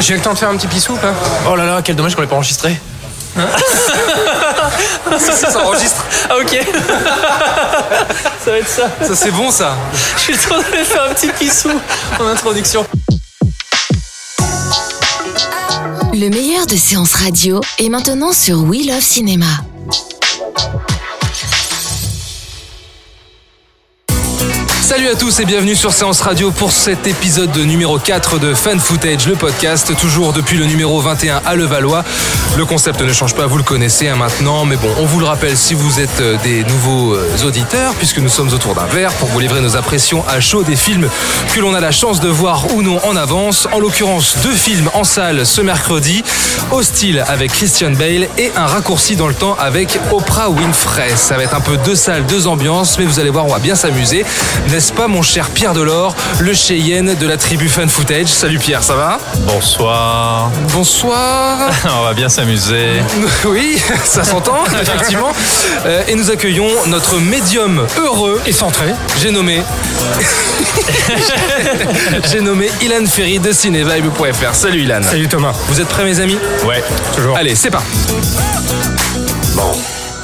J'ai le temps de faire un petit pissou ou pas Oh là là, quel dommage qu'on l'ait pas enregistré. ça, ça s'enregistre. Ah ok. ça va être ça. Ça c'est bon ça. J'ai le temps de faire un petit pissou en introduction. Le meilleur de séances radio est maintenant sur We Love Cinéma. Salut à tous et bienvenue sur Séance Radio pour cet épisode numéro 4 de Fan Footage, le podcast, toujours depuis le numéro 21 à Levallois. Le concept ne change pas, vous le connaissez hein, maintenant, mais bon, on vous le rappelle si vous êtes euh, des nouveaux euh, auditeurs, puisque nous sommes autour d'un verre pour vous livrer nos impressions à chaud des films que l'on a la chance de voir ou non en avance. En l'occurrence, deux films en salle ce mercredi, Hostile avec Christian Bale et un raccourci dans le temps avec Oprah Winfrey. Ça va être un peu deux salles, deux ambiances, mais vous allez voir, on va bien s'amuser n'est-ce pas mon cher Pierre Delors, le Cheyenne de la tribu Fan Footage? Salut Pierre, ça va? Bonsoir. Bonsoir. On va bien s'amuser. Oui, ça s'entend, effectivement. Euh, et nous accueillons notre médium heureux et centré. J'ai nommé. J'ai nommé Ilan Ferry de cinévibe.fr. Salut Ilan. Salut Thomas. Vous êtes prêts mes amis? Ouais. Toujours. Allez, c'est parti. Bon,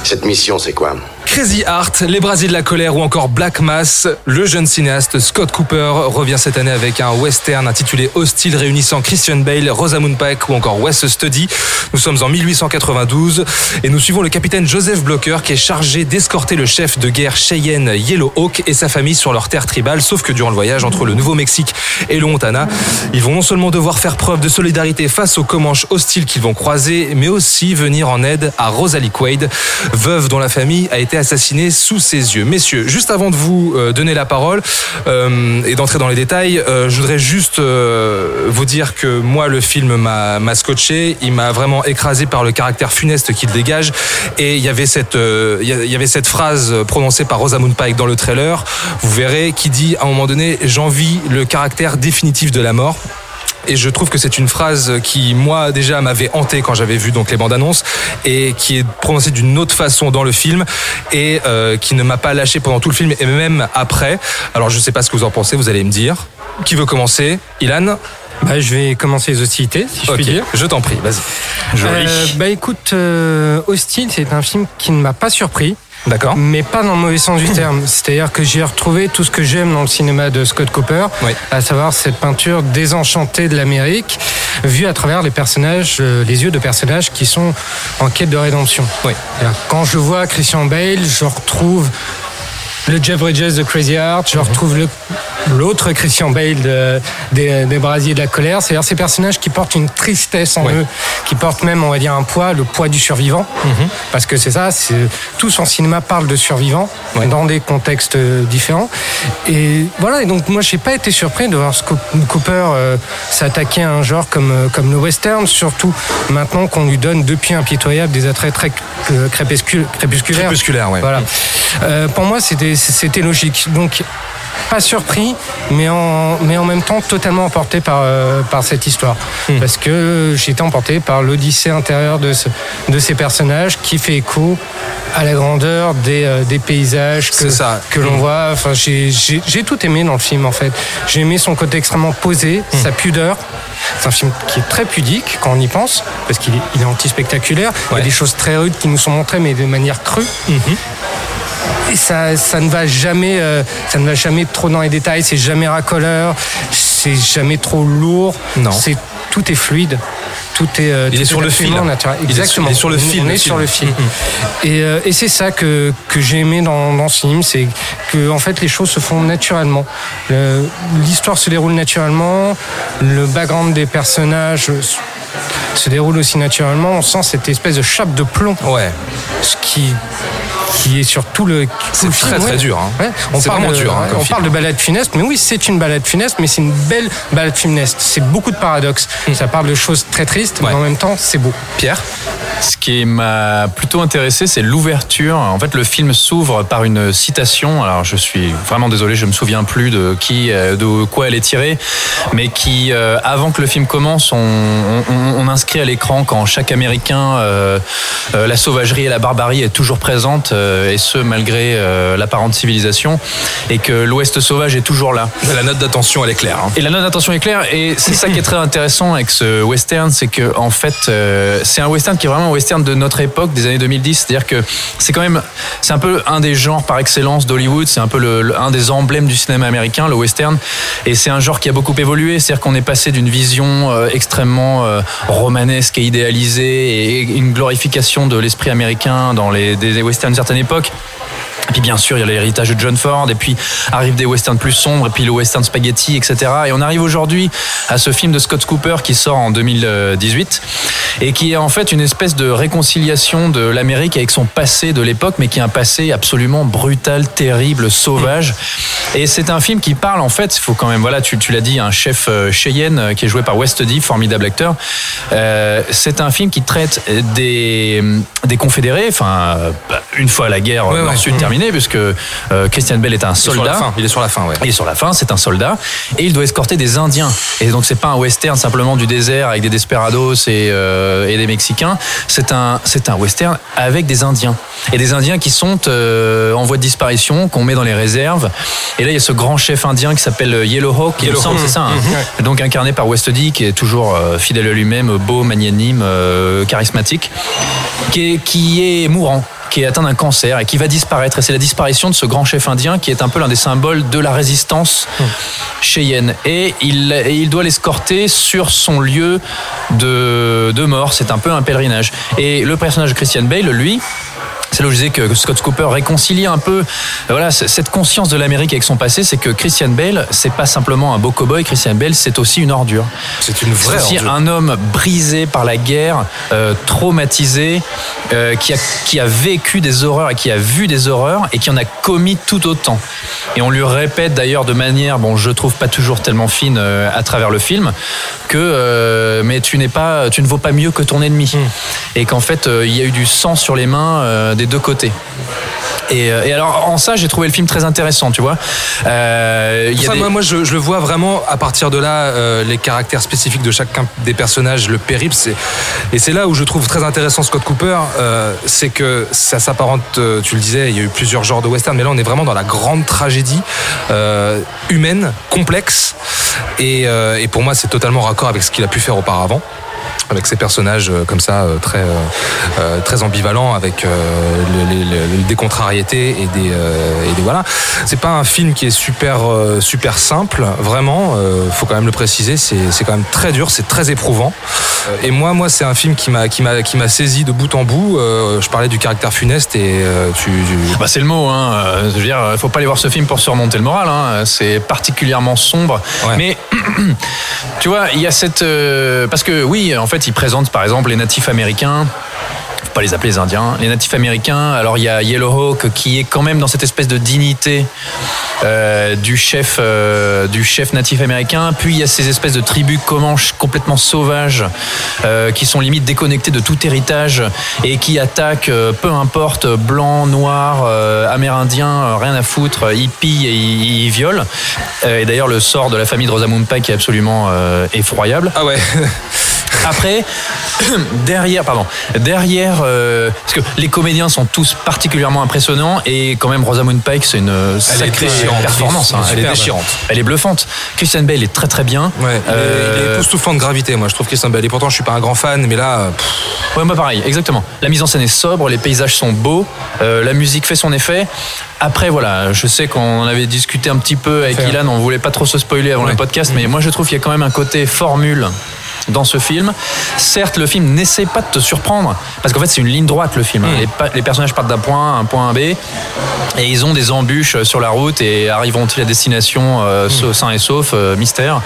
cette mission, c'est quoi? Crazy Art, Les Brasiers de la colère ou encore Black Mass, le jeune cinéaste Scott Cooper revient cette année avec un western intitulé Hostile réunissant Christian Bale, Rosamund Pike ou encore Wes Studi. Nous sommes en 1892 et nous suivons le capitaine Joseph Blocker qui est chargé d'escorter le chef de guerre Cheyenne Yellow Hawk et sa famille sur leur terre tribale, sauf que durant le voyage entre le Nouveau-Mexique et le Montana, ils vont non seulement devoir faire preuve de solidarité face aux Comanches hostiles qu'ils vont croiser, mais aussi venir en aide à Rosalie Quaid, veuve dont la famille a été assassiné sous ses yeux. Messieurs, juste avant de vous euh, donner la parole euh, et d'entrer dans les détails, euh, je voudrais juste vous dire que moi, le film m'a scotché. Il m'a vraiment écrasé par le caractère funeste qu'il dégage. Et il y avait cette, il y a- il y avait cette phrase prononcée par Rosamund Pike dans le trailer. Vous verrez qui dit à un moment donné, j'envie le caractère définitif de la mort. Et je trouve que c'est une phrase qui, moi, déjà m'avait hanté quand j'avais vu donc les bandes annonces et qui est prononcée d'une autre façon dans le film et euh, qui ne m'a pas lâché pendant tout le film et même après. Alors, je sais pas ce que vous en pensez, vous allez me dire. Qui veut commencer? Ilan? Bah, je vais commencer les hostilités, si je Ok, puis dire. je t'en prie, vas-y. Euh, bah écoute, euh, Hostile, c'est un film qui ne m'a pas surpris, D'accord mais pas dans le mauvais sens du terme. C'est-à-dire que j'ai retrouvé tout ce que j'aime dans le cinéma de Scott Cooper, Oui. à savoir cette peinture désenchantée de l'Amérique, vue à travers les personnages, euh, les yeux de personnages qui sont en quête de rédemption. Oui. Quand je vois Christian Bale, je retrouve le Jeff Bridges de Crazy Heart, je retrouve le- l'autre Christian Bale de- des, des Brasiers de la colère. C'est-à-dire ces personnages qui portent une tristesse en Ouais. eux, qui portent même, on va dire, un poids, le poids du survivant. Parce que c'est ça, tout son cinéma parle de survivants Ouais. dans des contextes euh, différents. Et voilà, et donc moi, j'ai pas été surpris de voir Cooper euh, s'attaquer à un genre comme, euh, comme le western, surtout maintenant qu'on lui donne depuis impitoyable des attraits très crépuscul- crépusculaires. Crépusculaire, ouais. Voilà. Euh, pour moi, c'était logique. Donc, pas surpris, mais en, mais en même temps totalement emporté par, euh, par cette histoire. Hmm. Parce que j'ai été emporté par l'odyssée intérieure de, ce- de ces personnages qui fait écho à la grandeur des, euh, des paysages que, ça. que l'on voit. Enfin, j'ai j'ai- j'ai tout aimé dans le film, en fait. J'ai aimé son côté extrêmement posé, Hmm. sa pudeur. C'est un film qui est très pudique quand on y pense, parce qu'il est, il est anti-spectaculaire. Il y a des choses très rudes qui nous sont montrées, mais de manière crue. Et ça, ça ne va jamais, euh, ça ne va jamais trop dans les détails. C'est jamais racoleur. C'est jamais trop lourd. Non. C'est tout est fluide. Tout est. euh, Il tout est sur le fil. absolument naturel. Il est sur- Exactement. il est sur le fil, On est sur le fil. Mm, Et, euh, et c'est ça que que j'ai aimé dans, dans ce film, c'est que en fait les choses se font naturellement. Le- L'histoire se déroule naturellement. Le background des personnages se déroule aussi naturellement. On sent cette espèce de chape de plomb Ouais. ce qui qui est sur tout le. tout C'est le film, très, très ouais. dur, hein. Ouais. On parle vraiment de, dur, hein, ouais, comme on film. parle de balade funeste, mais oui, c'est une balade funeste, mais c'est une belle balade funeste. C'est beaucoup de paradoxes. Ça parle de choses très tristes, mais Hmm. En même temps, c'est beau. Pierre? Ce qui m'a plutôt intéressé, c'est l'ouverture. En fait, le film s'ouvre par une citation. Alors, je suis vraiment désolé, je me souviens plus de qui, euh, de quoi elle est tirée, mais qui, euh, avant que le film commence, on, on- on inscrit à l'écran quand chaque Américain, euh, euh, la sauvagerie et la barbarie est toujours présente, et ce malgré l'apparente civilisation, et que l'Ouest sauvage est toujours là. La note d'attention, elle est claire. hein. Et la note d'attention est claire. Et c'est ça qui est très intéressant avec ce western, c'est que en fait, c'est un western qui est vraiment un western de notre époque, des années 2010. C'est-à-dire que c'est quand même, c'est un peu un des genres par excellence d'Hollywood. C'est un peu le, un des emblèmes du cinéma américain, le western. Et c'est un genre qui a beaucoup évolué. C'est-à-dire qu'on est passé d'une vision euh, extrêmement euh, romanesque et idéalisée et une glorification de l'esprit américain dans les des westerns d'une certaine époque. Puis bien sûr, il y a l'héritage de John Ford, et puis arrivent des westerns plus sombres, et puis le western spaghetti, etc. Et on arrive aujourd'hui à ce film de Scott Cooper qui sort en 2018, et qui est en fait une espèce de réconciliation de l'Amérique avec son passé de l'époque, mais qui est un passé absolument brutal, terrible, sauvage. Et c'est un film qui parle, en fait, il faut quand même, voilà, tu, tu l'as dit, un chef euh, Cheyenne euh, qui est joué par West D, formidable acteur. Euh, c'est un film qui traite des, des confédérés, enfin, une fois la guerre Ouais, terminée, puisque euh, Christian Bell est un Il est sur la soldat. fin. Il est sur la fin, ouais. Il est sur la fin, c'est un soldat, et il doit escorter des Indiens. Et donc c'est pas un western simplement du désert avec des desperados et, euh, et des Mexicains. C'est un, c'est un western avec des Indiens et des Indiens qui sont euh, en voie de disparition, qu'on met dans les réserves. Et là il y a ce grand chef indien qui s'appelle Yellow Hawk, il Yellow c'est ça. hein. Donc incarné par West D, qui est toujours fidèle à lui-même, beau, magnanime, charismatique, qui est, qui est mourant qui est atteint d'un cancer et qui va disparaître. Et c'est la disparition de ce grand chef indien qui est un peu l'un des symboles de la résistance cheyenne. Et il, il doit l'escorter sur son lieu de, de mort. C'est un peu un pèlerinage. Et le personnage de Christian Bale, lui, c'est là où je disais que Scott Cooper réconcilie un peu voilà, cette conscience de l'Amérique avec son passé, c'est que Christian Bale, c'est pas simplement un beau cowboy, Christian Bale, c'est aussi une ordure. C'est une C'est vraie aussi ordure. un homme brisé par la guerre, euh, traumatisé, euh, qui, a, qui a vécu des horreurs et qui a vu des horreurs et qui en a commis tout autant. Et on lui répète d'ailleurs de manière, bon, je trouve pas toujours tellement fine euh, à travers le film, que mais tu n'es pas, tu ne vaux pas mieux que ton ennemi, et qu'en fait il y a eu du sang sur les mains des deux côtés. Et, euh, et alors en ça j'ai trouvé le film très intéressant, tu vois. Euh, il Pour y a ça, des- moi, moi, je, je le vois vraiment à partir de là, euh, les caractères spécifiques de chacun des personnages, le périple. Et c'est là où je trouve très intéressant Scott Cooper, euh, c'est que ça s'apparente, tu le disais, il y a eu plusieurs genres de western, mais là on est vraiment dans la grande tragédie humaine, complexe. Et, et pour moi, c'est totalement raccord avec ce qu'il a pu faire auparavant avec ces personnages euh, comme ça euh, très euh, très ambivalents avec les- des contrariétés et des et des voilà c'est pas un film qui est super super simple vraiment faut quand même le préciser c'est c'est quand même très dur c'est très éprouvant et moi moi c'est un film qui m'a qui m'a qui m'a saisi de bout en bout je parlais du caractère funeste et tu, tu- Bah, c'est le mot, hein. Je veux dire, faut pas aller voir ce film pour surmonter le moral. Hein. C'est particulièrement sombre. Ouais. Mais tu vois, il y a cette parce que oui, en fait, il présente par exemple les natifs américains. Faut pas les appeler les Indiens. Les natifs américains. Alors il y a Yellow Hawk qui est quand même dans cette espèce de dignité euh, du chef euh, du chef natif américain. Puis il y a ces espèces de tribus comanches complètement sauvages euh, qui sont limite déconnectées de tout héritage et qui attaquent peu importe blanc, noir, amérindien, rien à foutre, euh, hippie et ils, ils violent. Et d'ailleurs le sort de la famille de Rosamund Pike est absolument effroyable. ah ouais Après, derrière, pardon, derrière, euh, parce que les comédiens sont tous particulièrement impressionnants et quand même Rosamund Pike, c'est une sacrée déchirante. performance. hein. Elle est Superbe. déchirante. Elle est bluffante. Christian Bale est très très bien. ouais il est- il est Euh, époustouflant de gravité moi je trouve Christian Bale et pourtant je suis pas un grand fan mais là euh, pff, Ouais, moi pareil, exactement. La mise en scène est sobre, les paysages sont beaux, euh, la musique fait son effet. Après, voilà, je sais qu'on en avait discuté un petit peu avec. Ilan, on voulait pas trop se spoiler avant Ouais. le podcast, mais moi je trouve qu'il y a quand même un côté formule dans ce film. Certes, le film n'essaie pas de te surprendre, parce qu'en fait, c'est une ligne droite le film. hein. Mm. Les, personnages partent d'un point A à un point B, et ils ont des embûches sur la route, et arriveront-ils à destination euh, sa- sains et saufs, euh, mystère.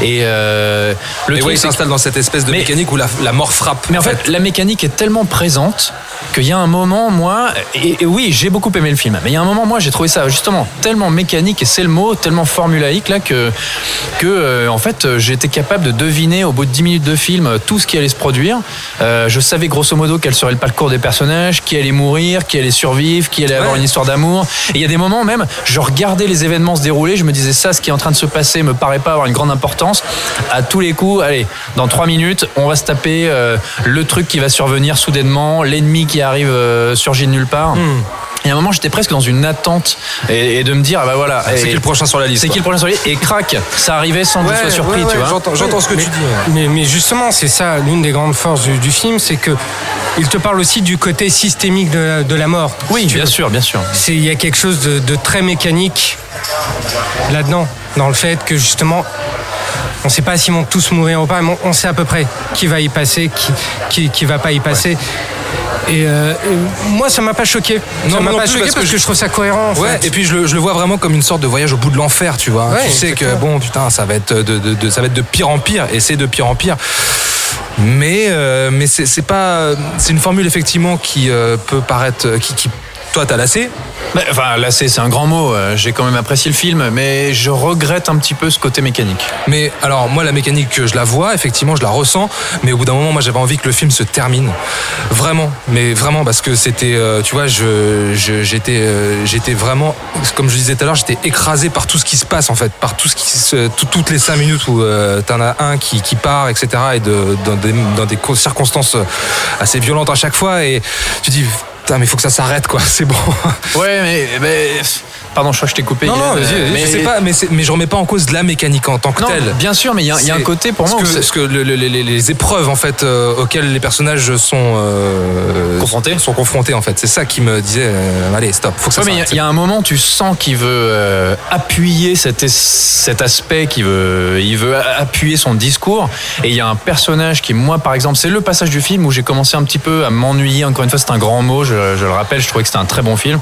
Et euh, le Et truc, ouais, s'installe dans cette espèce de Mais- mécanique où la, la mort frappe. mais en fait, la mécanique est tellement présente qu'il y a un moment, moi, et, et oui, j'ai beaucoup aimé le film, mais il y a un moment, moi, j'ai trouvé ça justement tellement mécanique, et c'est le mot, tellement formulaïque, là, que, que euh, en fait, euh, été capable de deviner au bout de 10 minutes de film euh, tout ce qui allait se produire. Euh, je savais grosso modo quel serait le parcours des personnages, qui allait mourir, qui allait survivre, qui allait avoir une histoire d'amour. Et il y a des moments même, je regardais les événements se dérouler, je me disais ça, ce qui est en train de se passer me paraît pas avoir une grande importance. À tous les coups, allez, dans trois minutes, on va se taper euh, le truc qui va survenir soudainement, l'ennemi qui arrive euh, surgit de nulle part. Et à un moment, j'étais presque dans une attente et, et de me dire, ah bah voilà, C'est qui le prochain sur la liste c'est qui le prochain sur la liste? Et crac, ça arrivait sans que je Ouais, sois surpris, ouais, tu ouais, vois. J'entends, ce que mais, tu dis. ouais. Mais, mais justement, c'est ça, l'une des grandes forces du, du film, c'est que il te parle aussi du côté systémique de la, de la mort. Oui, Si bien veux. sûr, bien sûr. C'est- Il y a quelque chose de, de très mécanique là-dedans, dans le fait que justement, on ne sait pas s'ils vont tous mourir ou pas, mais on, on sait à peu près qui va y passer, qui, qui, qui va pas y passer. Et, euh, et moi, ça m'a pas choqué. Non, ça m'a pas choqué parce parce que que, je trouve ça cohérent. en Ouais, fait. et puis je le, je le vois vraiment comme une sorte de voyage au bout de l'enfer, tu vois. Ouais, tu sais que bon, putain, ça va être de, de- de- ça va être de pire en pire, et c'est de pire en pire. Mais euh, mais c'est c'est pas, c'est une formule effectivement qui euh, peut paraître, qui, qui toi t'as lassé. Mais, enfin, là, c'est un grand mot. euh, J'ai quand même apprécié le film, mais je regrette un petit peu ce côté mécanique. Mais alors moi la mécanique je la vois effectivement je la ressens mais au bout d'un moment moi j'avais envie que le film se termine vraiment mais vraiment parce que c'était euh, tu vois je je- j'étais euh, j'étais vraiment comme je disais tout à l'heure j'étais écrasé par tout ce qui se passe en fait par tout ce qui se tout- toutes les cinq minutes où euh, t'en as un qui, qui part etc et de, dans des dans des co- circonstances assez violentes à chaque fois et tu dis putain mais faut que ça s'arrête quoi. C'est bon. Ouais, mais, mais- pardon, je crois que je t'ai coupé. non non mais- je sais pas mais c'est- mais je remets pas en cause de la mécanique en tant que Non, telle bien sûr, mais il y, a- il y a un côté pour moi parce que, c'est- parce que le- le- les, les épreuves en fait euh, auxquelles les personnages sont euh, Confrontés. sont confrontés en fait c'est ça qui me disait euh, allez stop faut que ça Ouais, mais il y a- y, un moment, tu sens qu'il veut appuyer cet, aspect, qu'il veut, il veut a- appuyer son discours. Et il y a un personnage qui, moi, par exemple, c'est le passage du film où j'ai commencé un petit peu à m'ennuyer. Encore une fois, c'est un grand mot, je, je le rappelle, je trouvais que c'était un très bon film.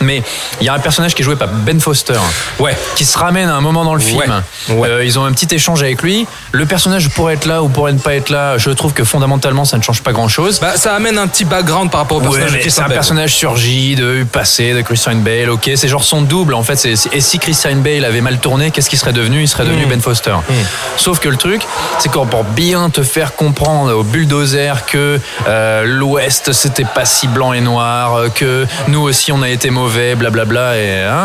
Mais il y a un personnage qui est joué par Ben Foster, ouais qui se ramène à un moment dans le film. Ouais. Euh, ils ont un petit échange avec lui. Le personnage pourrait être là ou pourrait ne pas être là. Je trouve que fondamentalement, ça ne change pas grand-chose. bah, ça amène un petit background par rapport au Ouais, personnage de mais c'est un Bale. personnage surgi de passé de Christian Bale, ok, c'est genre son double en fait. Et si Christian Bale avait mal tourné, qu'est-ce qu'il serait devenu? Il serait devenu Mm. Ben Foster. Sauf que le truc, c'est qu'on pour bien te faire comprendre au bulldozer que euh, l'Ouest c'était pas si blanc et noir, euh, que nous aussi on a été mauvais, blablabla. Et hein,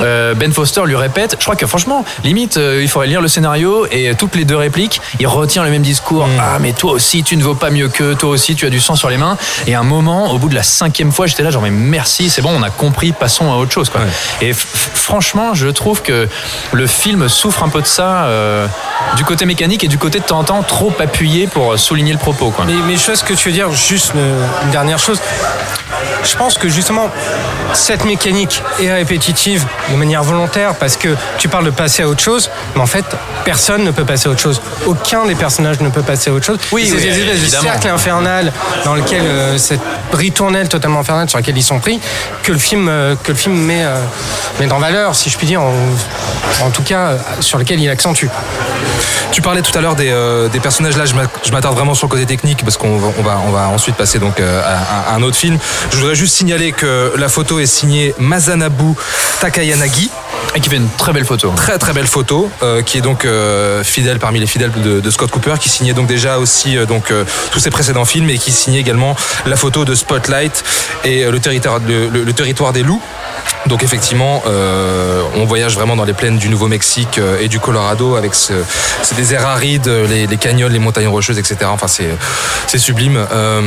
euh, Ben Foster lui répète. Je crois que franchement, limite, euh, il faudrait lire le scénario et toutes les deux répliques, il retient le même discours. Ah mais toi aussi tu ne vaux pas mieux que, toi aussi tu as du sang sur les mains. Et à un moment, au bout de la cinquième fois, j'étais là genre mais merci, c'est bon, on a compris, passons à autre chose. Quoi. Et franchement, je trouve que le film souffre un peu de ça, euh, du côté mécanique et du côté de temps en temps trop appuyé pour souligner le propos. Quoi. Mais, mais je sais ce que tu veux dire, juste une dernière chose. Je pense que justement, cette mécanique est répétitive de manière volontaire parce que tu parles de passer à autre chose, mais en fait, personne ne peut passer à autre chose. Aucun des personnages ne peut passer à autre chose. Oui, c'est oui, des espèces de cercle infernal dans lequel euh, cette ritournelle totalement infernale sur laquelle ils sont pris, que le film, euh, que le film met, euh, met en valeur, si je puis dire, en, en tout cas, euh, sur lequel il accentue. Tu parlais tout à l'heure des, euh, des personnages. Là, je m'a- je m'attarde vraiment sur le côté technique parce qu'on va, on va, on va ensuite passer donc euh, à, à un autre film. Je voudrais juste signaler que la photo est signée Masanabu Takayanagi. Et qui fait une très belle photo. Très très belle photo, euh, qui est donc euh, fidèle parmi les fidèles de, de Scott Cooper, qui signait donc déjà aussi euh, donc euh, tous ses précédents films et qui signait également la photo de Spotlight et le territoire, le- le- le territoire des loups. Donc effectivement, euh, on voyage vraiment dans les plaines du Nouveau-Mexique euh, et du Colorado avec ce, ces déserts arides, les, les canyons, les montagnes rocheuses, etc. Enfin, c'est c'est sublime. Euh,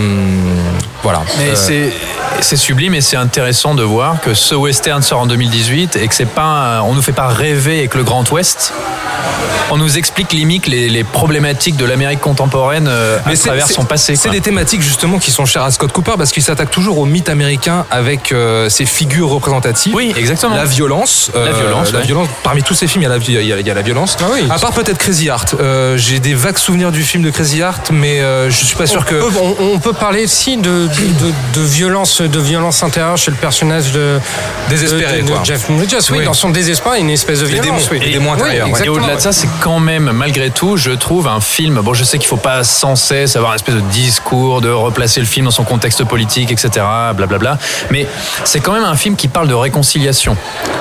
voilà. Mais Euh, c'est c'est sublime et c'est intéressant de voir que ce western sort en 2018 et que c'est pas on nous fait pas rêver avec le Grand Ouest. On nous explique limite les, les problématiques de l'Amérique contemporaine à Mais travers son passé. C'est des thématiques justement qui sont chères à Scott Cooper parce qu'il s'attaque toujours au mythe américain avec ses figures représentatives Oui, exactement. La violence. La violence, La ouais. violence. Parmi tous ces films, il y a la, il y a- il y a la violence. Ah oui. À part peut-être Crazy Heart. Euh, J'ai des vagues souvenirs du film de Crazy Heart, mais euh, je suis pas sûr on, que. peut, on, on peut parler aussi de, de, de violence, de violence intérieure chez le personnage de Désespéré, de, de quoi. Jeff Bridges. Oui, Oui. dans son désespoir, il y a une espèce de violence. démons, oui. Et exactement, au-delà de ça, c'est quand même, malgré tout, je trouve un film. Bon, je sais qu'il faut pas sans cesse avoir une espèce de discours, de replacer le film dans son contexte politique, etc. Blablabla. Mais c'est quand même un film qui parle de réconciliation.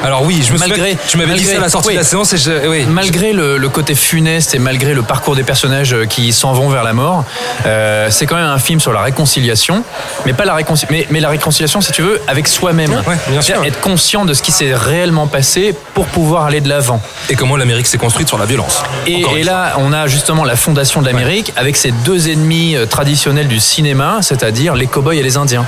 Alors oui, je me Malgré- souviens. Tu m'avais dit ça à la sortie oui. de la séance et je, oui. Malgré le, le côté funeste et malgré le parcours des personnages euh, qui s'en vont vers la mort, euh, c'est quand même un film sur la réconciliation, mais pas la réconciliation, mais, mais la réconciliation, si tu veux, avec soi-même. Ouais, bien sûr. C'est-à-dire Être conscient de ce qui s'est réellement passé pour pouvoir aller de l'avant. Et comment l'Amérique s'est construite sur la violence. Et, là, on a justement la fondation de l'Amérique avec ses deux ennemis euh, traditionnels du cinéma, c'est-à-dire les cow-boys et les Indiens.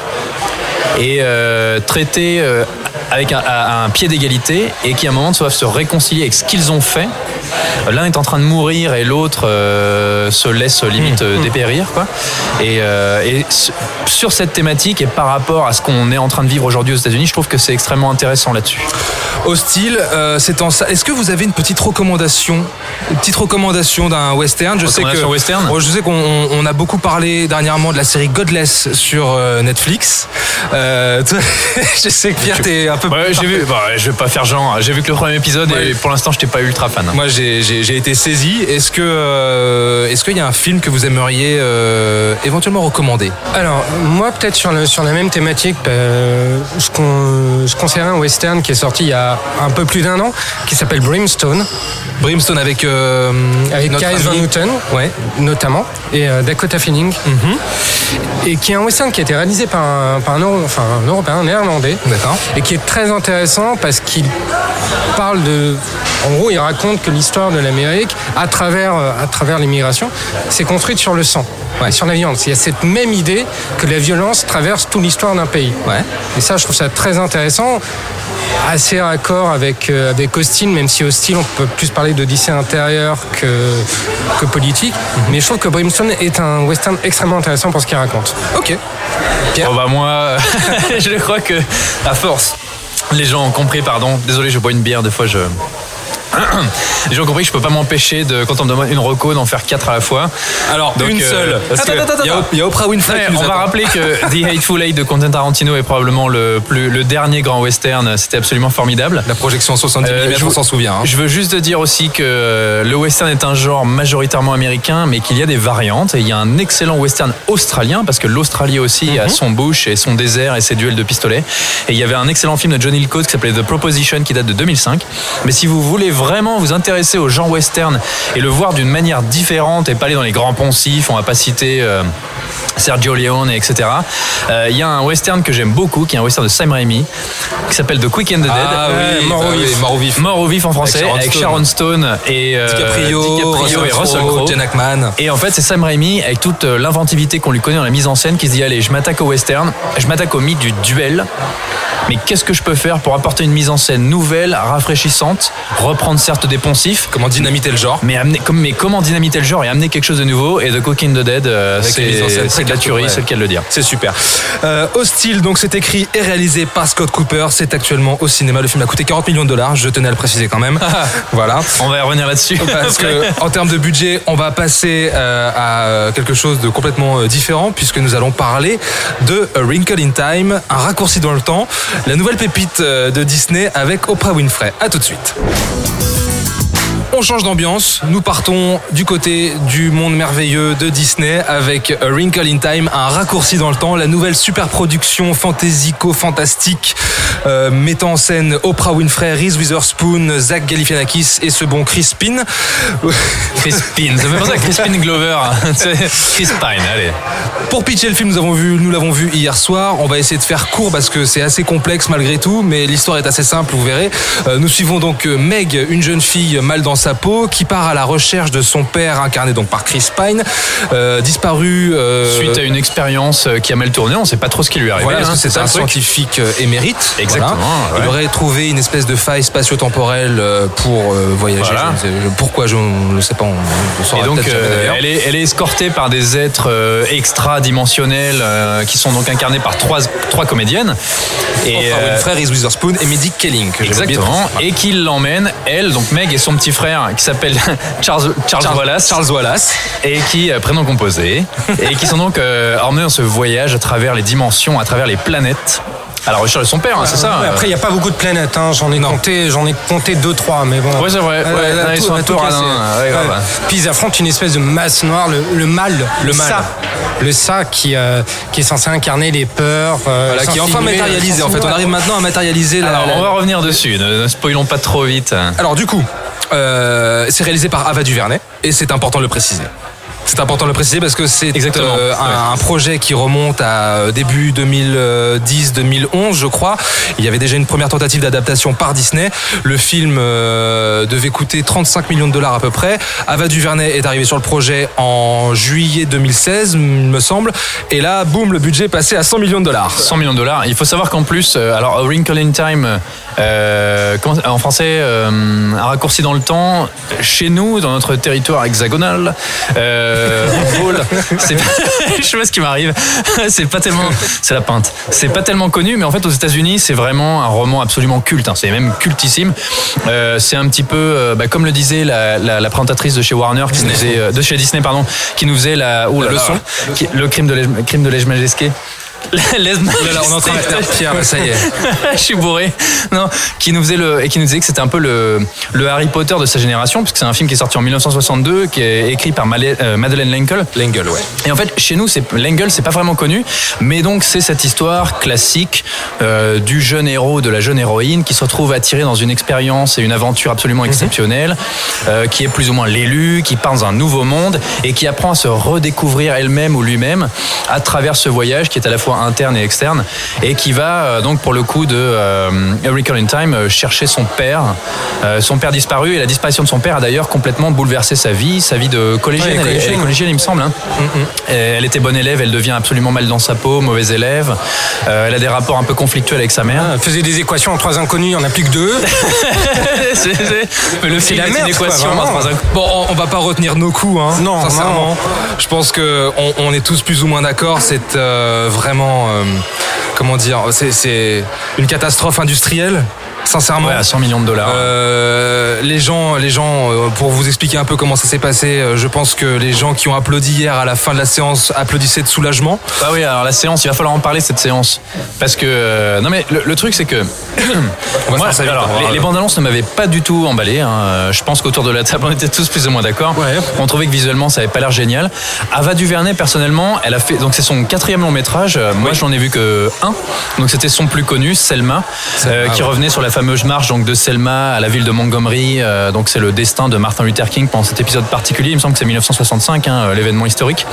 Et euh, euh, avec un, un pied d'égalité et qui à un moment doivent se réconcilier avec ce qu'ils ont fait. L'un est en train de mourir et l'autre euh, se laisse limite euh, dépérir. Quoi. Et, euh, et sur cette thématique et par rapport à ce qu'on est en train de vivre aujourd'hui aux États-Unis, je trouve que c'est extrêmement intéressant là-dessus. Hostile, c'est en ça. Est-ce que vous avez une petite recommandation, une petite recommandation d'un western? Je sais que western? Oh, je sais qu'on on- a beaucoup parlé dernièrement de la série Godless sur Netflix. Je sais que Pierre t'es un peu. Ouais, j'ai vu, bon, je vais pas faire genre, j'ai vu que le premier épisode Ouais. et pour l'instant j'étais pas ultra fan. Moi, j'ai été saisi. Est-ce que euh, est-ce qu'il y a un film que vous aimeriez euh, éventuellement recommander? Alors, moi, peut-être sur, le- sur la même thématique, euh, je, con- je conseillerais un western qui est sorti il y a un peu plus d'un an, qui s'appelle Brimstone, Brimstone avec euh, avec notre Van Houten, Ouais. notamment, et Dakota Fanning, et qui est un western qui a été réalisé par un, par un, enfin, un Européen, un néerlandais, D'accord. et qui est très intéressant parce qu'il parle de. En gros, il raconte que l'histoire de l'Amérique, à travers, euh, à travers l'immigration, s'est construite sur le sang, Ouais. sur la violence. Il y a cette même idée que la violence traverse toute l'histoire d'un pays. Ouais. Et ça, je trouve ça très intéressant, assez raccord avec, euh, avec Austin, même si Austin, on peut plus parler d'Odyssée intérieure que, que politique. Mais je trouve que Brimstone est un western extrêmement intéressant pour ce qu'il raconte. Ok. Pierre Bon bah moi, je crois que à force, les gens ont compris, pardon, désolé je bois une bière, des fois je... Les gens ont compris que je peux pas m'empêcher de, quand on me demande une reco, d'en faire quatre à la fois. Alors Donc, une euh, seule. parce que- Attends, attends, attends, il y a- Oprah Winfrey. Ouais, qui nous on va attend. rappeler que The Hateful Eight de Quentin Tarantino est probablement le, plus, le dernier grand western. C'était absolument formidable. La projection en 70 Euh, mm, je on s'en souvient. hein. Je veux juste te dire aussi que euh, le western est un genre majoritairement américain, mais qu'il y a des variantes. Et il y a un excellent western australien, parce que l'Australie aussi a son bush et son désert et ses duels de pistolets. Et il y avait un excellent film de Johnny Hillcoat qui s'appelait The Proposition, qui date de 2005. Mais si vous voulez vraiment vous intéresser au genre western et le voir d'une manière différente et pas aller dans les grands poncifs, on va pas citer... euh, Sergio Leone, etc. Euh, Il y a un western que j'aime beaucoup, qui est un western de Sam Raimi, qui s'appelle The Quick and the Dead. Ah oui, mort au oui, vif. mort au vif. Mort au vif en français, Avec avec Sharon Sharon, Stone et euh, DiCaprio, DiCaprio et Russell Crowe. Jen Ackman. Et en fait, c'est Sam Raimi, avec toute euh, l'inventivité qu'on lui connaît dans la mise en scène, qui se dit Allez, je m'attaque au western, je m'attaque au mythe du duel. Mais qu'est-ce que je peux faire pour apporter une mise en scène nouvelle, rafraîchissante, reprendre certes des poncifs, Comment dynamiter le genre mais, amener, comme, mais comment dynamiter le genre et amener quelque chose de nouveau Et The Cooking the Dead, euh, c'est de la tuerie, ouais. c'est le cas de le dire. C'est super. Euh, Hostile, donc c'est écrit et réalisé par Scott Cooper. C'est actuellement au cinéma. Le film a coûté 40 millions de dollars. Je tenais à le préciser quand même. voilà. On va y revenir là-dessus. Parce que en termes de budget, on va passer euh, à quelque chose de complètement euh, différent puisque nous allons parler de A Wrinkle in Time, un raccourci dans le temps, la nouvelle pépite euh, de Disney avec Oprah Winfrey. À tout de suite. On change d'ambiance, nous partons du côté du monde merveilleux de Disney avec A Wrinkle in Time, un raccourci dans le temps, la nouvelle super production fantaisico-fantastique euh, mettant en scène Oprah Winfrey, Reese Witherspoon, Zach Galifianakis et ce bon Chris Pine. Crispin, ça me penser à Crispin Glover. C'est Chris Pine, allez. Pour pitcher le film, nous avons vu, nous l'avons vu hier soir. On va essayer de faire court parce que c'est assez complexe malgré tout, mais l'histoire est assez simple, vous verrez. Euh, nous suivons donc euh, Meg, une jeune fille mal dans dans sa peau, qui part à la recherche de son père incarné donc par Chris Pine, euh, disparu euh, Suite à une expérience euh, qui a mal tourné, on sait pas trop ce qui lui est arrivé. Voilà, hein, c'est un scientifique émérite. Exactement, Voilà. Il aurait trouvé une espèce de faille spatio-temporelle pour voyager. Voilà. Je ne sais- je- pourquoi je ne sais pas. On, on le saura Et donc, elle, est, elle est escortée par des êtres extra-dimensionnels qui sont donc incarnés par trois, trois comédiennes. Et, Enfin, Winfrey, Reese Witherspoon et Medic Kelling. Exactement. Et qui l'emmène, elle, donc Meg et son petit frère qui s'appelle Charles, Charles, Wallace. Charles Wallace. Et qui, euh, prénom composé, et qui sont donc euh, emmenés dans ce voyage à travers les dimensions, à travers les planètes, à la recherche de son père, hein, c'est ça Ouais, après, il n'y a pas beaucoup de planètes. hein. J'en ai compté, j'en ai compté deux, trois, mais bon. Ouais, c'est vrai. Ouais, Euh, ils tout- sont un tout ouais, grave. Puis ils affrontent une espèce de masse noire, le, le mal, le, mal. ça, le ça qui, euh, qui est censé incarner les peurs. euh, Voilà, qui est enfin matérialisé. En fait, on arrive maintenant à matérialiser la. Alors, la- on va revenir dessus, ne, ne spoilons pas trop vite. Alors du coup, euh, c'est réalisé par Ava DuVernay et c'est important de le préciser. C'est important de le préciser parce que c'est euh, un, projet qui remonte à euh, début 2010-2011, je crois. Il y avait déjà une première tentative d'adaptation par Disney. Le film euh, devait coûter 35 millions de dollars à peu près. Ava DuVernay est arrivé sur le projet en juillet 2016, il me semble. Et là, boum, le budget est passé à 100 millions de dollars. 100 millions de dollars. Il faut savoir qu'en plus, alors A Wrinkle in Time, euh, comment- en français, euh, un raccourci dans le temps, chez nous, dans notre territoire hexagonal, euh, en Gaule, c'est pas- je sais pas ce qui m'arrive, c'est pas tellement, c'est la pinte, c'est pas tellement connu, mais en fait aux États-Unis, c'est vraiment un roman absolument culte, hein. c'est même cultissime. Euh, c'est un petit peu, euh, bah, comme le disait la, la- la présentatrice de chez Warner, qui nous faisait, euh, de chez Disney, pardon, qui nous faisait la, oh La leçon. qui- le crime de crime de majesté. Lèse Là, là, on est en train de faire là, ça y est. je suis bourré. Non, qui nous faisait le et qui nous disait que c'était un peu le, le Harry Potter de sa génération, puisque c'est un film qui est sorti en 1962, qui est écrit par euh, Madeleine L'Engle. L'Engle, ouais. Et en fait, chez nous, c'est L'Engle, c'est pas vraiment connu, mais donc c'est cette histoire classique euh, du jeune héros, de la jeune héroïne, qui se retrouve attirée dans une expérience et une aventure absolument exceptionnelle, euh, qui est plus ou moins l'élu, qui part dans un nouveau monde et qui apprend à se redécouvrir elle-même ou lui-même à travers ce voyage qui est à la fois interne et externe et qui va euh, donc pour le coup de euh, A Wrinkle in Time euh, chercher son père, euh, son père disparu et la disparition de son père a d'ailleurs complètement bouleversé sa vie, sa vie de collégienne. Ouais, elle, est- elle est collégienne. collégienne, il me semble. hein. Euh, Elle était bonne élève, elle devient absolument mal dans sa peau, mauvaise élève. Euh, elle a des rapports un peu conflictuels avec sa mère. Elle faisait des équations en trois inconnus, il n'y en a plus que deux. Mais le film la merde, une quoi, équation. Bon, on, on va pas retenir nos coups, hein. Non, sincèrement. non. Je pense que on, on est tous plus ou moins d'accord. C'est euh, vraiment, euh, comment dire, c'est- c'est une catastrophe industrielle. Sincèrement. Ouais, à 100 millions de dollars. Euh, les gens, les gens, euh, pour vous expliquer un peu comment ça s'est passé, euh, je pense que les gens qui ont applaudi hier à la fin de la séance applaudissaient de soulagement. Ah oui, alors la séance, il va falloir en parler cette séance. Parce que. euh, non mais le, le truc c'est que. Moi, alors, va les, les bandes annonces ne m'avaient pas du tout emballé. hein. Je pense qu'autour de la table, on était tous plus ou moins d'accord. Ouais. On trouvait que visuellement, ça avait pas l'air génial. Ava DuVernay, personnellement, elle a fait. Donc, c'est son quatrième long métrage. Moi, j'en ai vu que un. Donc, c'était son plus connu, Selma, euh, qui revenait sur la fameuse marche donc, de Selma à la ville de Montgomery. Euh, donc, c'est le destin de Martin Luther King pendant cet épisode particulier. Il me semble que c'est 1965, hein, l'événement historique.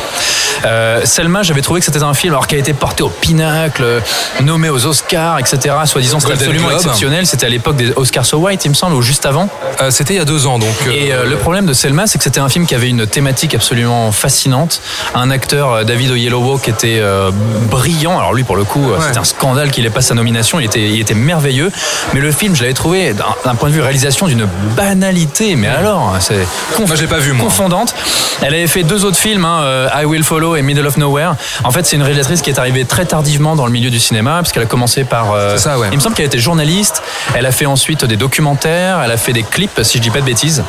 Euh, Selma, j'avais trouvé que c'était un film alors qui a été porté au pinacle, euh, nommé aux Oscars, etc. Soi-disant, c'était absolument exceptionnel. C'était à l'époque des Oscars So White, il me semble, ou juste avant. Euh, C'était il y a deux ans, donc. euh, Et euh, le problème de Selma, c'est que c'était un film qui avait une thématique absolument fascinante. Un acteur, euh, David Oyelowo, qui était euh, brillant. Alors lui, pour le coup, euh, c'était un scandale qu'il ait pas sa nomination. Il était, il était merveilleux. Mais le film, je l'avais trouvé, d'un point de vue réalisation, d'une banalité. Mais alors, c'est conf- pas vu, moi. confondante. Elle avait fait deux autres films, hein, euh, I Will Follow et Middle of Nowhere. En fait, c'est une réalisatrice qui est arrivée très tardivement dans le milieu du cinéma, parce qu'elle a commencé par. euh, ça, ouais. Il me semble qu'elle était journaliste. Elle a fait ensuite des documentaires. Elle a fait des clips, si je dis pas de bêtises.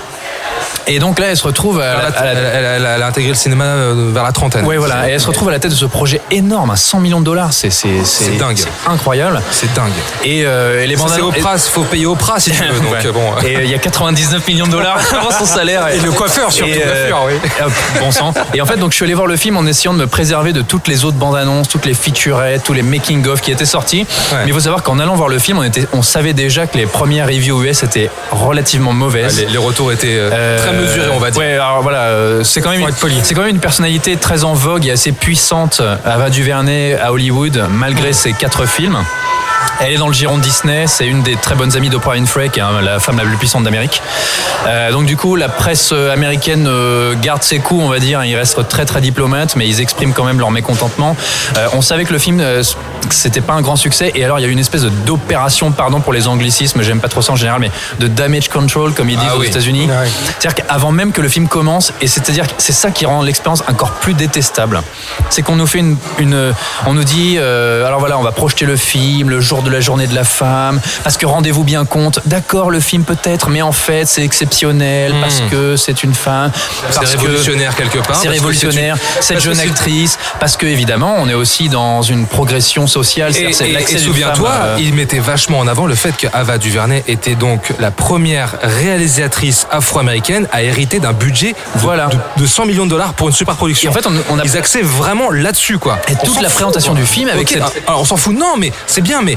Et donc là, elle se retrouve à elle, la- a, à la- elle a- elle intégré le cinéma euh, vers la trentaine. Ouais, voilà. Et elle se retrouve à la tête de ce projet énorme à 100 millions de dollars. C'est c'est- C'est dingue. incroyable. C'est dingue. Et, euh, et les bandes C'est Oprah, faut payer Oprah si tu veux. Donc Ouais. bon. Et euh, il y a 99 millions de dollars avant son salaire. Et le coiffeur, surtout. Et, euh, coiffeur, oui. bon sang. Et en fait, donc je suis allé voir le film en essayant de me préserver de toutes les autres bandes annonces, toutes les featurettes, tous les making of qui étaient sortis. Mais il faut savoir qu'en allant voir le film, on était, on savait déjà que les premières reviews US étaient relativement mauvaises. Les, les retours étaient très mesurés, on va dire. Ouais, alors voilà, euh, c'est quand même c'est quand même une personnalité très en vogue et assez puissante. Ava DuVernay à Hollywood, malgré ses quatre films. Elle est dans le giron de Disney, c'est une des très bonnes amies d'Oprah Winfrey, qui est hein, la femme la plus puissante d'Amérique. Euh, donc du coup, la presse euh, américaine euh, garde ses coups, on va dire. Ils restent très très diplomates, mais ils expriment quand même leur mécontentement. Euh, on savait que le film, c'était pas un grand succès, et alors il y a eu une espèce d'opération, pardon pour les anglicismes, j'aime pas trop ça en général, mais de damage control, comme ils disent Ah aux oui. États-Unis. C'est-à-dire qu'avant même que le film commence, et c'est-à-dire que c'est ça qui rend l'expérience encore plus détestable. C'est qu'on nous fait une, une- on nous dit, alors voilà, on va projeter le film le jour de la journée de la femme, parce que rendez-vous bien compte, d'accord, le film peut-être, mais en fait c'est exceptionnel parce que c'est une femme, C'est que révolutionnaire quelque part. c'est révolutionnaire, une- cette jeune actrice, parce que évidemment, on est aussi dans une progression sociale. Et, et- et souviens-toi, euh, il mettait vachement en avant le fait que Ava DuVernay était donc la première réalisatrice afro-américaine à hériter d'un budget de, Voilà. de, de 100 millions de dollars pour une super production. Et en fait, on- on a- ils axaient vraiment là-dessus, quoi. Et On toute la présentation du film avec cette- alors, on s'en fout, non, mais c'est bien, mais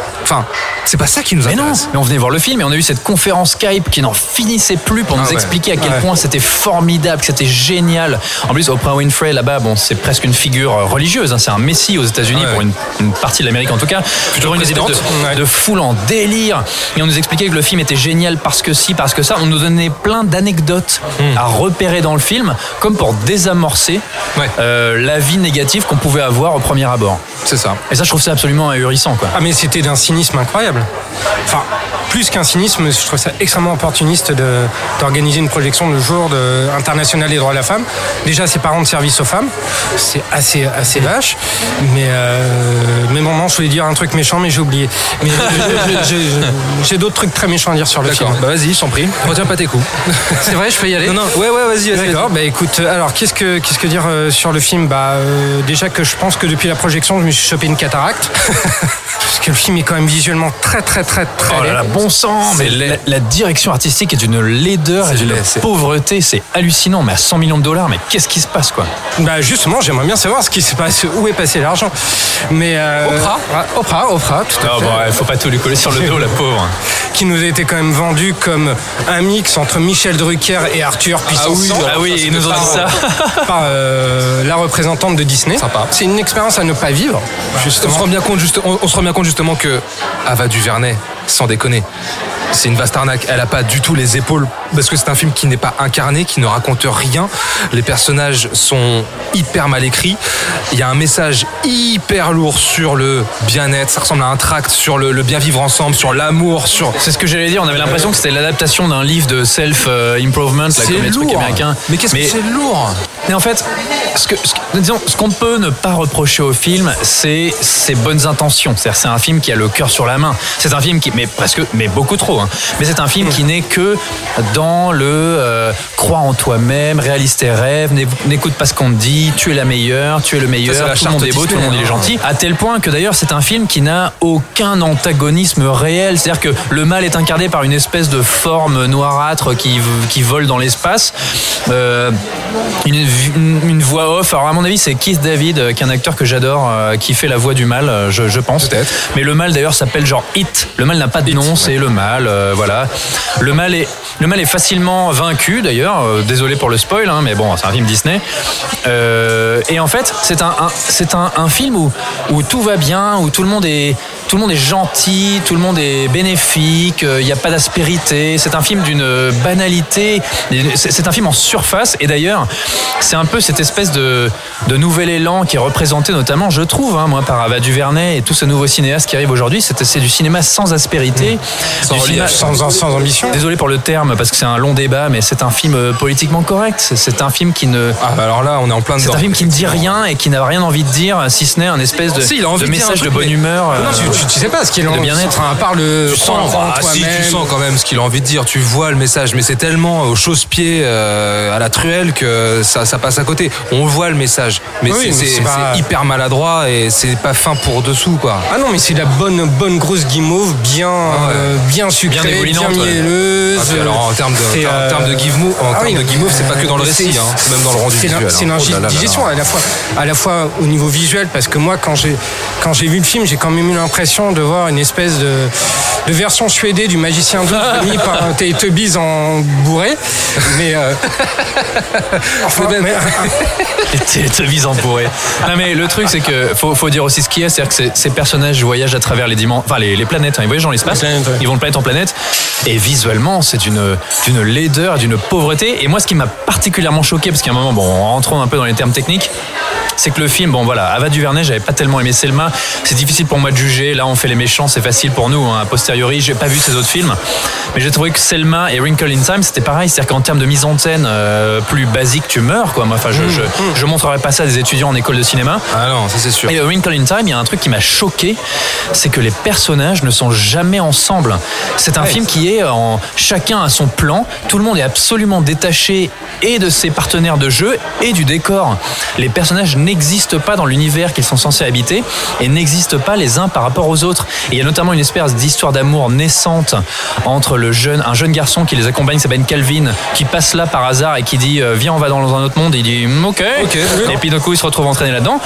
enfin, c'est pas ça qui nous Mais non, intéresse. mais on venait voir le film et on a eu cette conférence Skype qui n'en finissait plus pour Ah nous ouais. expliquer à quel Ouais. point c'était formidable, que c'était génial. En plus, Oprah Winfrey là-bas, bon, c'est presque une figure euh, religieuse, hein, c'est un messie aux États-Unis Ouais. pour une, une partie de l'Amérique en tout cas. Toujours une espèce de, de foule en délire. Et on nous expliquait que le film était génial parce que si, parce que ça. On nous donnait plein d'anecdotes Hmm. à repérer dans le film, comme pour désamorcer euh, la vie négative qu'on pouvait avoir au premier abord. C'est ça. Et ça, je trouve ça absolument ahurissant, quoi. Ah mais c'était d'un cynisme incroyable. Enfin, plus qu'un cynisme, je trouve ça extrêmement opportuniste de- d'organiser une projection le jour de, international des droits de la femme. Déjà, c'est pas rendre service aux femmes, c'est assez assez vache. Mais euh, mais bon, non, je voulais dire un truc méchant, mais j'ai oublié. Mais j'ai d'autres trucs très méchants à dire sur le film. Bah vas-y, je t'en prie. Retiens pas tes coups. C'est vrai, je peux y aller. Non, non. Ouais, ouais, vas-y, vas-y. D'accord, bah écoute, euh, alors qu'est-ce que qu'est-ce que dire euh, sur le film? Bah euh, déjà que je pense que depuis la projection, je me suis chopé une cataracte. Parce que le film est quand même visuellement très très très très Oh là laid. là, bon sang Mais la, la direction artistique est d'une laideur et d'une pauvreté, c'est hallucinant. Mais à 100 millions de dollars, mais qu'est-ce qui se passe quoi? Bah justement, j'aimerais bien savoir ce qui se passe, où est passé l'argent. Mais euh, Oprah ouais, Oprah, Oprah, tout à Non, fait. bon, ouais, faut pas tout lui coller sur le dos, la pauvre. qui nous a été quand même vendu comme un mix entre Michel Drucker et Arthur puissance Ah oui, 100. Ah oui, ils nous ont dit ça. par euh, la représentante de Disney. Sympa. C'est une expérience à ne pas vivre, On justement. se rend bien compte, juste, on, on se rend bien compte justement que Ava DuVernay, sans déconner, c'est une vaste arnaque. Elle a pas du tout les épaules parce que c'est un film qui n'est pas incarné, qui ne raconte rien. Les personnages sont hyper mal écrits. Il y a un message hyper lourd sur le bien-être. Ça ressemble à un tract sur le, le bien vivre ensemble, sur l'amour, sur. C'est ce que j'allais dire, on avait l'impression que c'était l'adaptation d'un livre de self-improvement, là, comme les trucs américains. Mais qu'est-ce que c'est lourd? Mais en fait, ce que, ce que- disons, ce qu'on peut ne pas reprocher au film, c'est ses bonnes intentions. C'est-à-dire, c'est un film qui a le cœur sur la main. C'est un film qui, mais presque, mais beaucoup trop. hein. Mais c'est un film qui n'est que dans le euh, crois en toi-même, réalise tes rêves, n'é- n'écoute pas ce qu'on te dit, tu es la meilleure, tu es le meilleur, Ça, tout le monde est beau, tout le monde est hein. gentil. À tel point que d'ailleurs, c'est un film qui n'a aucun antagonisme réel. C'est-à-dire que le mal est incarné par une espèce de forme noirâtre qui, qui vole dans l'espace. Euh, une, une- voix off. Alors à mon avis, c'est Keith David, euh, qui est un acteur que j'adore, euh, qui fait la voix du mal, euh, je, je pense. Peut-être. Mais le mal d'ailleurs s'appelle genre It. Le mal n'a pas de nom, c'est le mal. euh, voilà. Le mal est le mal est facilement vaincu d'ailleurs. Désolé pour le spoil, hein, mais bon, c'est un film Disney. Euh, et en fait, c'est un, un- c'est un, un film où où tout va bien, où tout le monde est tout le monde est gentil, tout le monde est bénéfique, euh, il n'y a pas d'aspérité. C'est un film d'une banalité. C'est un film en surface. Et d'ailleurs, c'est un peu cette espèce de, de nouvel élan qui est représenté notamment, je trouve, hein, moi, par Ava DuVernay et tous ces nouveaux cinéastes qui arrivent aujourd'hui. C'est du cinéma sans aspérité, Sans du cinéma- relief, Sans, sans ambition. Désolé pour le terme parce que c'est un long débat, mais c'est un film euh, politiquement correct. C'est- un film qui ne Ah, bah alors là, on est en plein c'est un film qui ne dit rien et qui n'a rien envie de dire, si ce n'est un espèce de, Si, il a envie de message de bonne humeur. Non, euh, tu, tu- tu sais pas ce qu'il de bien-être. Enfin, à part le Tu sens, ah, si, tu sens quand même ce qu'il a envie de dire. Tu vois le message, mais c'est tellement au chausse-pied, euh, à la truelle que ça, ça passe à côté. On voit le message, mais Oui, c'est- pas- hyper maladroit et c'est pas fin pour dessous, quoi. Ah non, mais c'est la bonne, bonne grosse guimauve, bien, ouais. euh, bien sucrée, Bien bien, mielleuse. Ah, puis alors en termes de, en euh, termes en ah termes de move, c'est pas que dans le récit, hein, c'est même dans le rendu visuel. C'est hein. Oh l'indigestion à la fois, à la fois au niveau visuel, parce que moi, quand j'ai quand j'ai vu le film, j'ai quand même eu l'impression de voir une espèce de de version suédée du Magicien 12 mis par un Teletubbies en bourré. Mais. euh, enfin, mais- en bourré. Non mais le truc c'est que faut, faut dire aussi ce qu'il y a, c'est-à-dire que ces- ces personnages voyagent à travers les dimensions, enfin les, les planètes, hein, ils voyagent dans l'espace, Les planètes, ouais. ils vont de planète en planète, et visuellement c'est d'une d'une laideur, d'une pauvreté. Et moi ce qui m'a particulièrement choqué, parce qu'à un moment, bon, en rentrant un peu dans les termes techniques, c'est que le film, bon voilà, Ava DuVernay, j'avais pas tellement aimé Selma, c'est difficile pour moi de juger. Là, on fait les méchants, c'est facile pour nous. hein. A posteriori, j'ai pas vu ces autres films, mais j'ai trouvé que Selma et Wrinkle in Time, c'était pareil, c'est-à-dire qu'en termes de mise en scène euh, plus basique, tu meurs quoi. Moi, enfin, je, je, je montrerai pas ça à des étudiants en école de cinéma. Ah non, ça c'est sûr. Et euh, Wrinkle in Time, il y a un truc qui m'a choqué, c'est que les personnages ne sont jamais ensemble. C'est un film qui est en chacun à son plan. Tout le monde est absolument détaché et de ses partenaires de jeu et du décor. Les personnages n'existent pas dans l'univers qu'ils sont censés habiter et n'existent pas les uns par rapport aux autres. Et il y a notamment une espèce d'histoire d'amour naissante entre le jeune, un jeune garçon qui les accompagne, qui s'appelle Calvin, qui passe là par hasard et qui dit euh, viens on va dans un autre monde. Et il dit ok. Ok. Et puis d'un coup il se retrouve entraîné là-dedans.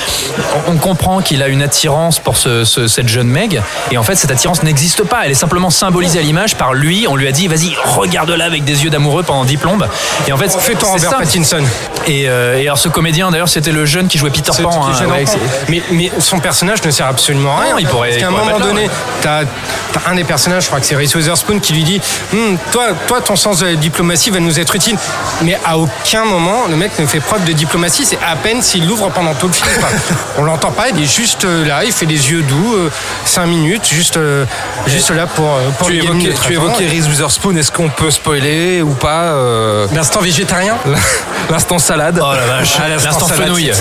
On comprend qu'il a une attirance pour ce- ce- cette jeune Meg. Et en fait cette attirance n'existe pas. Elle est simplement symbolisée à l'image par lui. On lui a dit vas-y regarde-la avec des yeux d'amoureux pendant 10 plombes. Et en fait Fais ton Robert ça. Pattinson. Et, euh, et alors ce comédien d'ailleurs c'était le jeune qui jouait Peter Pan. hein, ouais, mais, mais son personnage ne sert absolument à rien. Non, il pourrait- Qu'à un moment donné, t'as as un des personnages, je crois que c'est Reese Witherspoon, qui lui dit Hum, toi, toi, ton sens de la diplomatie va nous être utile. Mais à aucun moment, le mec ne fait preuve de diplomatie. C'est à peine s'il l'ouvre pendant tout le film. On l'entend pas, il est juste euh, là, il fait des yeux doux, 5 minutes, juste, euh, juste là pour, euh, pour Tu lui évoquais, tu évoquais Reese Witherspoon, est-ce qu'on peut spoiler ou pas euh, L'instant végétarien L'instant salade. Oh la vache. Ah, L'instant salade. fenouil.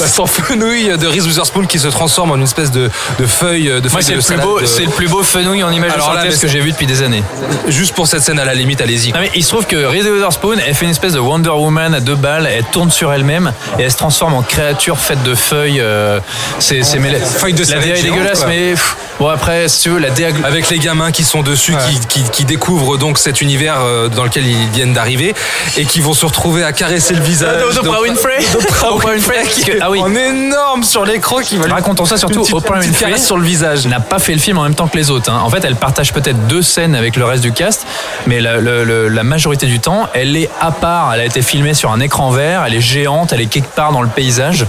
L'instant fenouil de Reese Witherspoon qui se transforme en une espèce de, de feuille de Moi c'est de le plus beau, de- c'est le plus beau fenouil en image de Alors là, synthèse mais que j'ai vu depuis des années. Juste pour cette scène, à la limite, allez-y. Non mais il se trouve que Reese Witherspoon, elle fait une espèce de Wonder Woman à deux balles, elle tourne sur elle-même et elle se transforme en créature faite de feuilles. euh, c'est c'est Feuilles de La DA est dégueulasse, quoi. mais pff, bon après si tu veux la DA Avec les gamins qui sont dessus, qui, qui, qui découvrent donc cet univers euh, dans lequel ils viennent d'arriver et qui vont se retrouver à caresser le visage d'Oprah Winfrey. d'Oprah Winfrey. qui Ah oui. en énorme sur l'écran qui va lui- Racontons ça surtout. Oprah Winfrey caresse sur le visage. N'a pas fait le film en même temps que les autres. hein. En fait, elle partage peut-être deux scènes avec le reste du cast, mais la, le- le- la majorité du temps, elle est à part. Elle a été filmée sur un écran vert, elle est géante, elle est quelque part dans le paysage,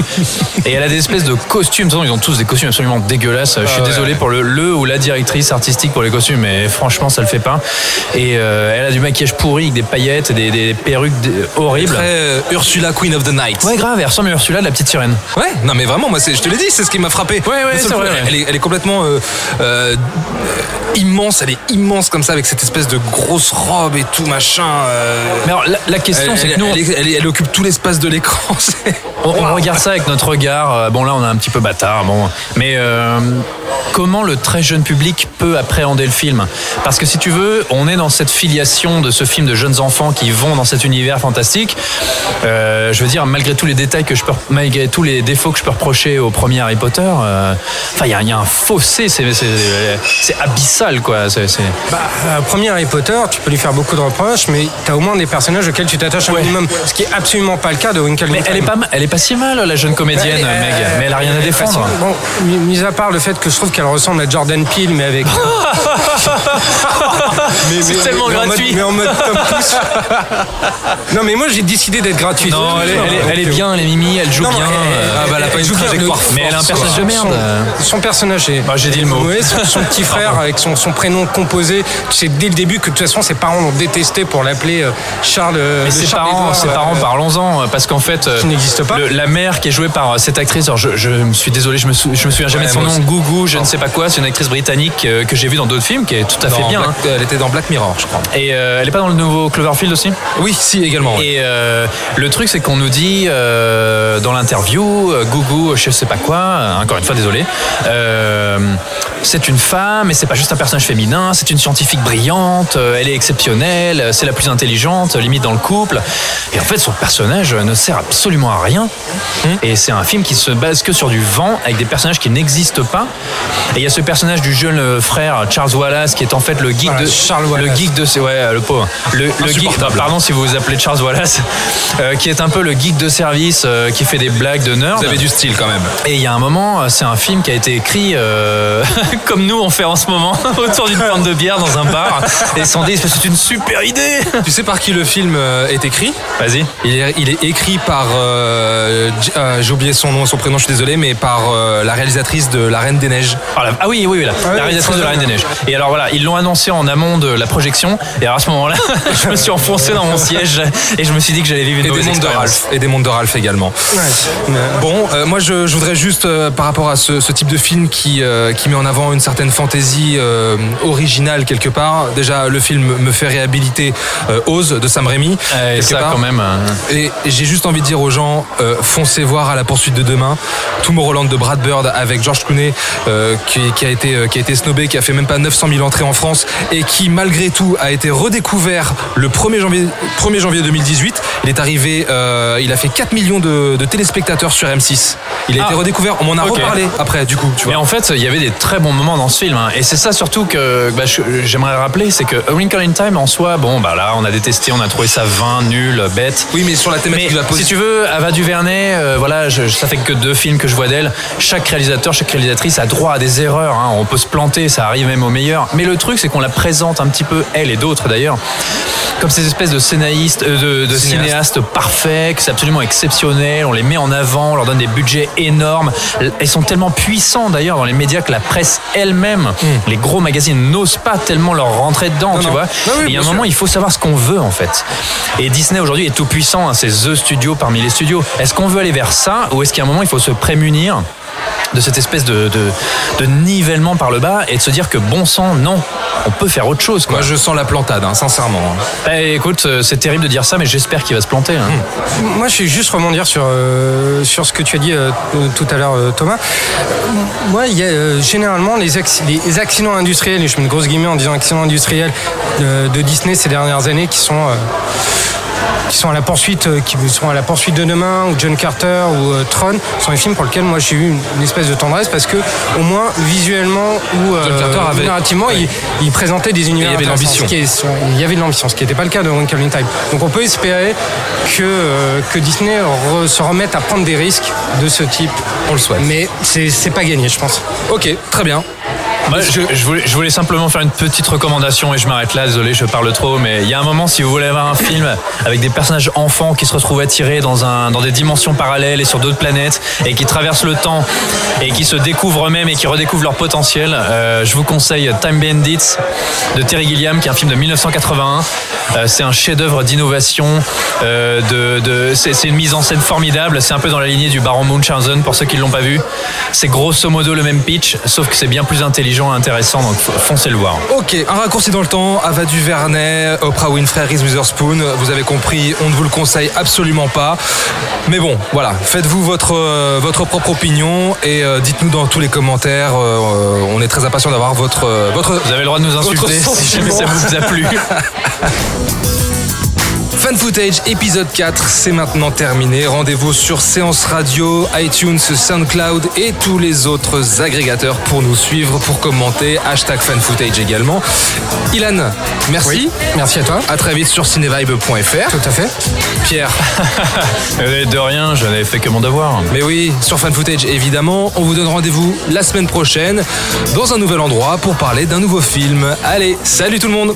et elle a des espèces de costumes. Ils ont tous des costumes absolument dégueulasses. Je suis Ah ouais. désolé pour le, le ou la directrice artistique pour les costumes, mais franchement, ça le fait pas. Et euh, elle a du maquillage pourri avec des paillettes, et des, des perruques des- horribles. Très euh, Ursula Queen of the Night. Ouais, grave, elle ressemble à Ursula de la petite sirène. Ouais, non mais vraiment, moi je te l'ai dit, c'est ce qui m'a frappé. Ouais, ouais, c'est vrai, problème, ouais. Elle est, elle est complètement euh, euh, immense, elle est immense comme ça avec cette espèce de grosse robe et tout machin. euh, Mais alors, la, la question, c'est que elle- nous, elle occupe tout l'espace de l'écran. On, on regarde ça avec notre regard. Bon, là, on est un petit peu bâtard. Bon, mais comment le très jeune public peut appréhender le film? Parce que si tu veux, on est dans cette filiation de ce film de jeunes enfants qui vont dans cet univers fantastique. Euh, je veux dire, malgré tous les détails que je peux, malgré tous les défauts que je peux reprocher au premier Harry Potter, euh, enfin, il y, a- il y a un fossé. C'est abyssal, quoi. Bah, euh, premier Harry Potter, tu peux lui faire beaucoup de reproches, mais tu as au moins des personnages auxquels tu t'attaches un Ouais. minimum. Ce qui est absolument pas le cas de Winkle Mais elle est pas, elle est pas si mal, la jeune comédienne, Ouais, Meg. euh, Mais elle a rien à défendre. Bon, mis à part le fait que je trouve qu'elle ressemble à Jordan Peele, mais avec. C'est tellement gratuit. mais en mode non, mais moi j'ai décidé d'être gratuit. Non, elle est, elle est- elle est bien, elle est mimi, elle joue Non, bien. euh, Ah bah elle a pas une trajectoire Mais elle a un personnage de merde. Son, son personnage est. Bah, j'ai dit le mot. Son, son petit frère avec son, son prénom composé. Tu sais dès le début que de toute façon ses parents l'ont détesté pour l'appeler euh, Charles. euh, Mais ses Charles parents, ses euh, parents, parlons-en, parce qu'en fait, Qui n'existe pas. le- la mère qui est jouée par cette actrice, alors je, je me suis désolé, je me, sou- je me souviens jamais Ouais, de son nom. Gougou, je ne sais pas quoi, c'est une actrice britannique que j'ai vue dans d'autres films, qui est tout à fait bien. Black- hein. Elle était dans Black Mirror, je crois. Et euh, elle est pas dans le nouveau Cloverfield aussi? Oui, si également. ouais. Et euh, le truc, c'est qu'on nous dit euh, dans l'interview, Gougou, je sais pas quoi, encore une fois, désolé, euh, 嗯 c'est une femme, et c'est pas juste un personnage féminin, c'est une scientifique brillante, euh, elle est exceptionnelle, euh, c'est la plus intelligente, limite dans le couple. Et en fait, son personnage euh, ne sert absolument à rien. Et c'est un film qui se base que sur du vent, avec des personnages qui n'existent pas. Et il y a ce personnage du jeune euh, frère Charles Wallace, qui est en fait le geek Voilà, de Charles le Wallace. geek de ouais le pauvre le, le geek pardon si vous vous appelez Charles Wallace euh, qui est un peu le geek de service euh, qui fait des blagues de nerd. Vous avez du style quand même. Et il y a un moment, euh, c'est un film qui a été écrit euh, comme nous on fait en ce moment, autour d'une pinte de bière dans un bar. Et ils sont dit, c'est une super idée. Tu sais par qui le film euh, est écrit Vas-y. il est, il est écrit par. euh, euh, J'ai oublié son nom, son prénom, je suis désolé, mais par euh, la réalisatrice de La Reine des Neiges. Ah, la- ah oui, oui, oui, la, la réalisatrice de La Reine des Neiges. Et alors voilà, ils l'ont annoncé en amont de la projection. Et alors à ce moment-là, je me suis enfoncé dans mon siège et je me suis dit que j'allais vivre une Et des mondes de. Ralph. Et des mondes de Ralph également. Bon, euh, moi je, je voudrais juste, euh, par rapport à ce, ce type de film qui, euh, qui met en avant une certaine fantaisie euh, originale quelque part, déjà le film me fait réhabiliter euh, Oz de Sam Raimi. Et ça part. quand même. euh, Et j'ai juste envie de dire aux gens, euh, foncez voir à la poursuite de demain Tomorrowland de Brad Bird avec George Clooney euh, qui, qui a été qui a été snobé, qui a fait même pas 900 000 entrées en France et qui malgré tout a été redécouvert le 1er janvier 1er janvier 2018. Il est arrivé, il a fait 4 millions de, de téléspectateurs sur M6. Il a Ah. été redécouvert. On m'en a reparlé après du coup. Tu vois. en fait, il y avait des très bons moments dans ce film. hein. Et c'est ça surtout que bah, j'aimerais rappeler, c'est que A Wrinkle in Time en soi, bon, bah là, on a détesté, on a trouvé ça vain, nul, bête. Oui, mais sur la thématique Mais de la si tu veux, Ava DuVernay, euh, voilà, je, ça fait que deux films que je vois d'elle. Chaque réalisateur, chaque réalisatrice a droit à des erreurs. hein. On peut se planter, ça arrive même au meilleur. Mais le truc, c'est qu'on la présente un petit peu, elle et d'autres d'ailleurs, comme ces espèces de scénaristes, euh, de, de Cinéastes. parfaits, que c'est absolument exceptionnel. On les met en avant, on leur donne des budgets énormes. Elles sont tellement puissants d'ailleurs dans les médias que la presse elle-même, les gros magazines n'osent pas tellement leur rentrer dedans. Non, tu non. vois. Non, oui, Et il y a un moment, il faut savoir ce qu'on veut en fait. Et Disney aujourd'hui est tout puissant, hein, c'est The Studio parmi les studios. Est-ce qu'on veut aller vers ça ou est-ce qu'à un moment il faut se prémunir de cette espèce de, de, de nivellement par le bas et de se dire que bon sang, non, on peut faire autre chose. Quoi. Moi, je sens la plantade, hein, sincèrement. hein. Eh, écoute, euh, c'est terrible de dire ça, mais j'espère qu'il va se planter. hein. Moi, je vais juste rebondir sur, euh, sur ce que tu as dit euh, tout à l'heure, euh, Thomas. Moi, il y a euh, généralement les, acc- les accidents industriels, et je mets une grosse guillemets en disant accidents industriels de, de Disney ces dernières années qui sont. Qui sont à la poursuite, euh, qui sont à la poursuite de demain, ou John Carter, ou euh, Tron, sont des films pour lesquels moi j'ai eu une, espèce de tendresse parce que au moins visuellement ou euh, narrativement, il, il présentait des univers. il y avait de l'ambition. ce qui est- il y avait de l'ambition, ce qui n'était pas le cas de Wrinkle in Time. Donc on peut espérer que, euh, que Disney re- se remette à prendre des risques de ce type. On le souhaite. Mais c'est pas gagné, je pense. Ok, très bien. Moi, je, voulais, simplement faire une petite recommandation et je m'arrête là, désolé, je parle trop, mais il y a un moment, si vous voulez avoir un film avec des personnages enfants qui se retrouvent attirés dans, un, dans des dimensions parallèles et sur d'autres planètes et qui traversent le temps et qui se découvrent eux-mêmes et qui redécouvrent leur potentiel, euh, je vous conseille Time Bandits de Terry Gilliam, qui est un film de 1981. Euh, c'est un chef-d'œuvre d'innovation, euh, de, c'est une mise en scène formidable, c'est un peu dans la lignée du Baron Munchausen pour ceux qui ne l'ont pas vu. C'est grosso modo le même pitch, sauf que c'est bien plus intelligent et intéressant, donc foncez le voir. Ok, un raccourci dans le temps, Ava DuVernay, Oprah Winfrey, Reese Witherspoon, vous avez compris, on ne vous le conseille absolument pas. Mais bon, voilà, faites-vous votre, euh, votre propre opinion et euh, dites-nous dans tous les commentaires, euh, on est très impatient d'avoir votre, votre... Vous avez le droit de nous insulter si jamais ça vous a plu. Fan Footage épisode 4, c'est maintenant terminé. Rendez-vous sur Séance Radio, iTunes, SoundCloud et tous les autres agrégateurs pour nous suivre, pour commenter. Hashtag Fan Footage également. Ilan, merci. Merci à toi. À très vite sur cinevibe.fr. Tout à fait. Pierre, Euh, De rien, je n'avais fait que mon devoir. mais oui, sur Fan Footage évidemment. On vous donne rendez-vous la semaine prochaine dans un nouvel endroit pour parler d'un nouveau film. Allez, salut tout le monde